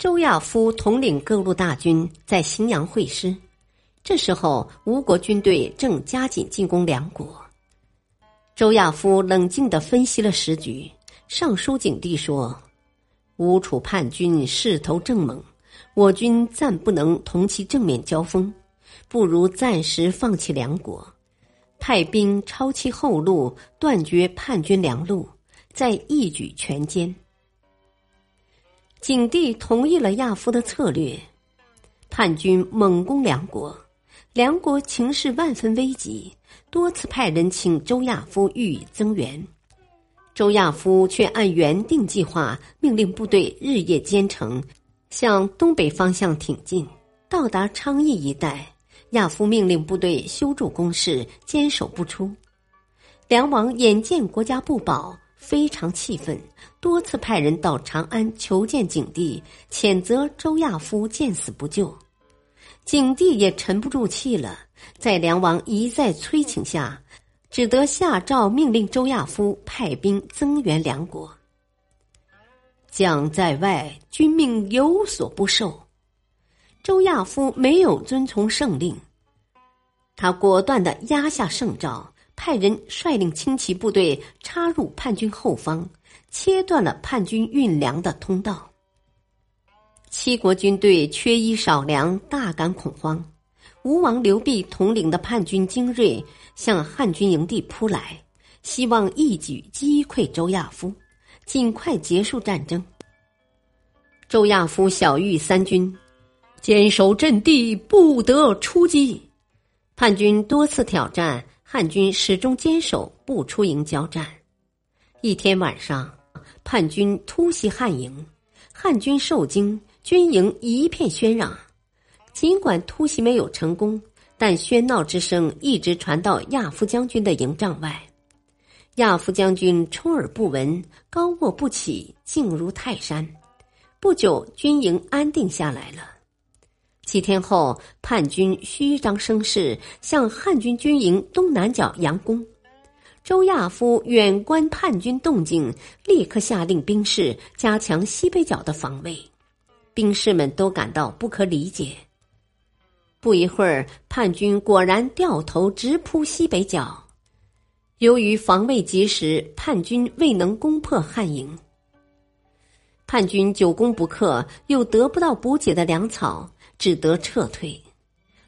周亚夫统领各路大军在荥阳会师，这时候吴国军队正加紧进攻梁国。周亚夫冷静的分析了时局，上书景帝说：“吴楚叛军势头正猛，我军暂不能同其正面交锋，不如暂时放弃梁国，派兵抄其后路，断绝叛军粮路，再一举全歼。”景帝同意了亚夫的策略，叛军猛攻梁国，梁国情势万分危急，多次派人请周亚夫予以增援，周亚夫却按原定计划命令部队日夜兼程，向东北方向挺进。到达昌邑一带，亚夫命令部队修筑工事，坚守不出。梁王眼见国家不保。非常气愤，多次派人到长安求见景帝，谴责周亚夫见死不救。景帝也沉不住气了，在梁王一再催请下，只得下诏命令周亚夫派兵增援梁国。将在外，君命有所不受。周亚夫没有遵从圣令，他果断的压下圣诏。派人率领轻骑部队插入叛军后方，切断了叛军运粮的通道。七国军队缺衣少粮，大感恐慌。吴王刘濞统领的叛军精锐向汉军营地扑来，希望一举击溃周亚夫，尽快结束战争。周亚夫小谕三军，坚守阵地，不得出击。叛军多次挑战。汉军始终坚守，不出营交战。一天晚上，叛军突袭汉营，汉军受惊，军营一片喧嚷。尽管突袭没有成功，但喧闹之声一直传到亚夫将军的营帐外。亚夫将军充耳不闻，高卧不起，静如泰山。不久，军营安定下来了。几天后，叛军虚张声势，向汉军军营东南角佯攻。周亚夫远观叛军动静，立刻下令兵士加强西北角的防卫。兵士们都感到不可理解。不一会儿，叛军果然掉头直扑西北角。由于防卫及时，叛军未能攻破汉营。叛军久攻不克，又得不到补给的粮草。只得撤退。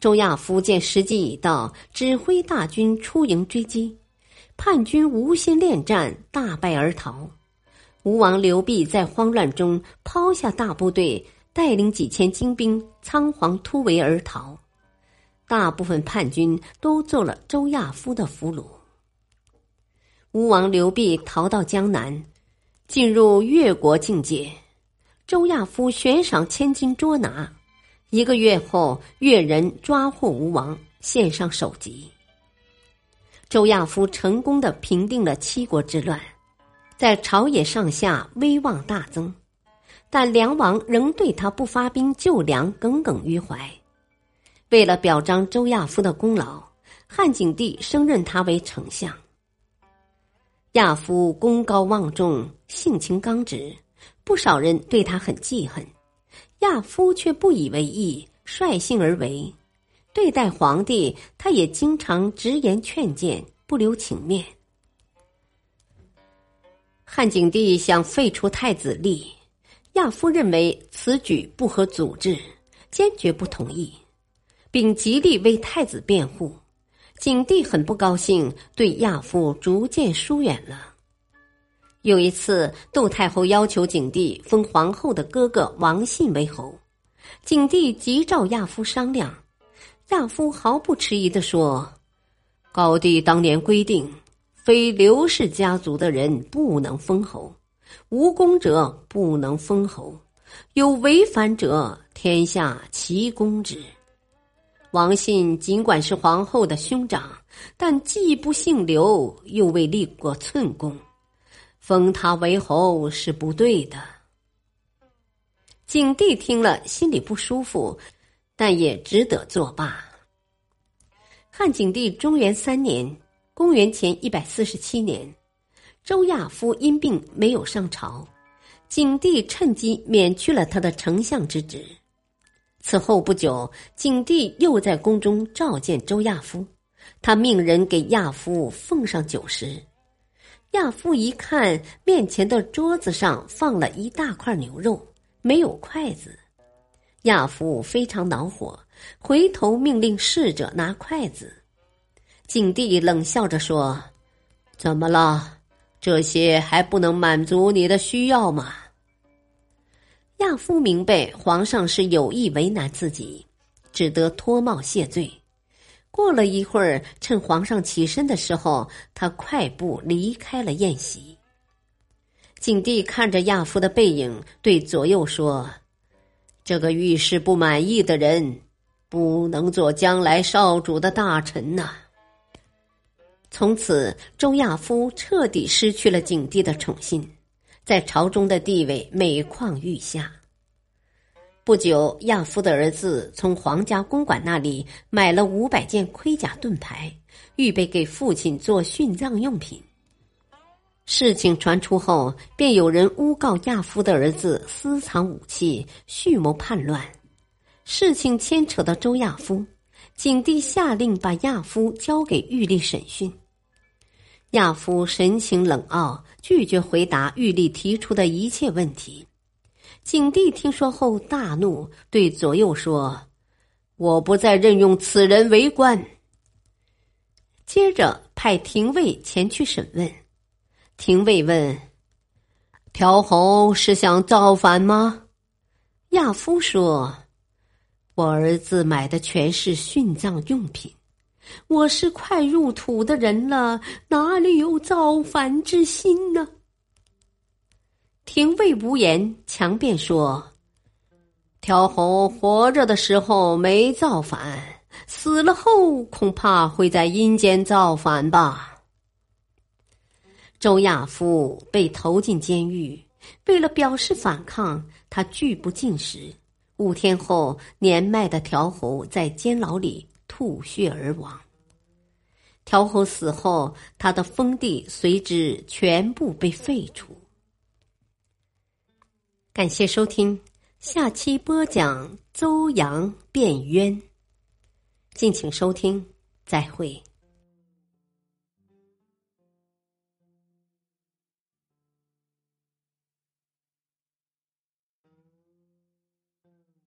周亚夫见时机已到，指挥大军出营追击。叛军无心恋战，大败而逃。吴王刘濞在慌乱中抛下大部队，带领几千精兵仓皇突围而逃。大部分叛军都做了周亚夫的俘虏。吴王刘濞逃到江南，进入越国境界。周亚夫悬赏千金捉拿。一个月后，越人抓获吴王，献上首级。周亚夫成功的平定了七国之乱，在朝野上下威望大增，但梁王仍对他不发兵救粮耿耿于怀。为了表彰周亚夫的功劳，汉景帝升任他为丞相。亚夫功高望重，性情刚直，不少人对他很记恨。亚夫却不以为意，率性而为。对待皇帝，他也经常直言劝谏，不留情面。汉景帝想废除太子立，亚夫认为此举不合祖制，坚决不同意，并极力为太子辩护。景帝很不高兴，对亚夫逐渐疏远了。有一次，窦太后要求景帝封皇后的哥哥王信为侯，景帝急召亚夫商量。亚夫毫不迟疑地说：“高帝当年规定，非刘氏家族的人不能封侯，无功者不能封侯，有违反者，天下齐攻之。王信尽管是皇后的兄长，但既不姓刘，又未立过寸功，封他为侯是不对的。景帝听了，心里不舒服，但也只得作罢。汉景帝中元三年（公元前一百四十七年），周亚夫因病没有上朝，景帝趁机免去了他的丞相之职。此后不久，景帝又在宫中召见周亚夫，他命人给亚夫奉上酒食。亚夫一看，面前的桌子上放了一大块牛肉。没有筷子，亚夫非常恼火，回头命令侍者拿筷子。景帝冷笑着说：“怎么了？这些还不能满足你的需要吗？”亚夫明白皇上是有意为难自己，只得脱帽谢罪。过了一会儿，趁皇上起身的时候，他快步离开了宴席。景帝看着亚夫的背影，对左右说：“这个遇事不满意的人，不能做将来少主的大臣呐。”从此，周亚夫彻底失去了景帝的宠信，在朝中的地位每况愈下。不久，亚夫的儿子从皇家公馆那里买了五百件盔甲盾牌，预备给父亲做殉葬用品。事情传出后，便有人诬告亚夫的儿子私藏武器、蓄谋叛乱。事情牵扯到周亚夫，景帝下令把亚夫交给玉立审讯。亚夫神情冷傲，拒绝回答玉立提出的一切问题。景帝听说后大怒，对左右说：“我不再任用此人为官。”接着派廷尉前去审问。廷尉问：“条侯是想造反吗？”亚夫说：“我儿子买的全是殉葬用品，我是快入土的人了，哪里有造反之心呢？”廷尉无言，强辩说：“条侯活着的时候没造反，死了后恐怕会在阴间造反吧。”周亚夫被投进监狱，为了表示反抗，他拒不进食。五天后，年迈的条侯在监牢里吐血而亡。条侯死后，他的封地随之全部被废除。感谢收听，下期播讲邹阳变冤。敬请收听，再会。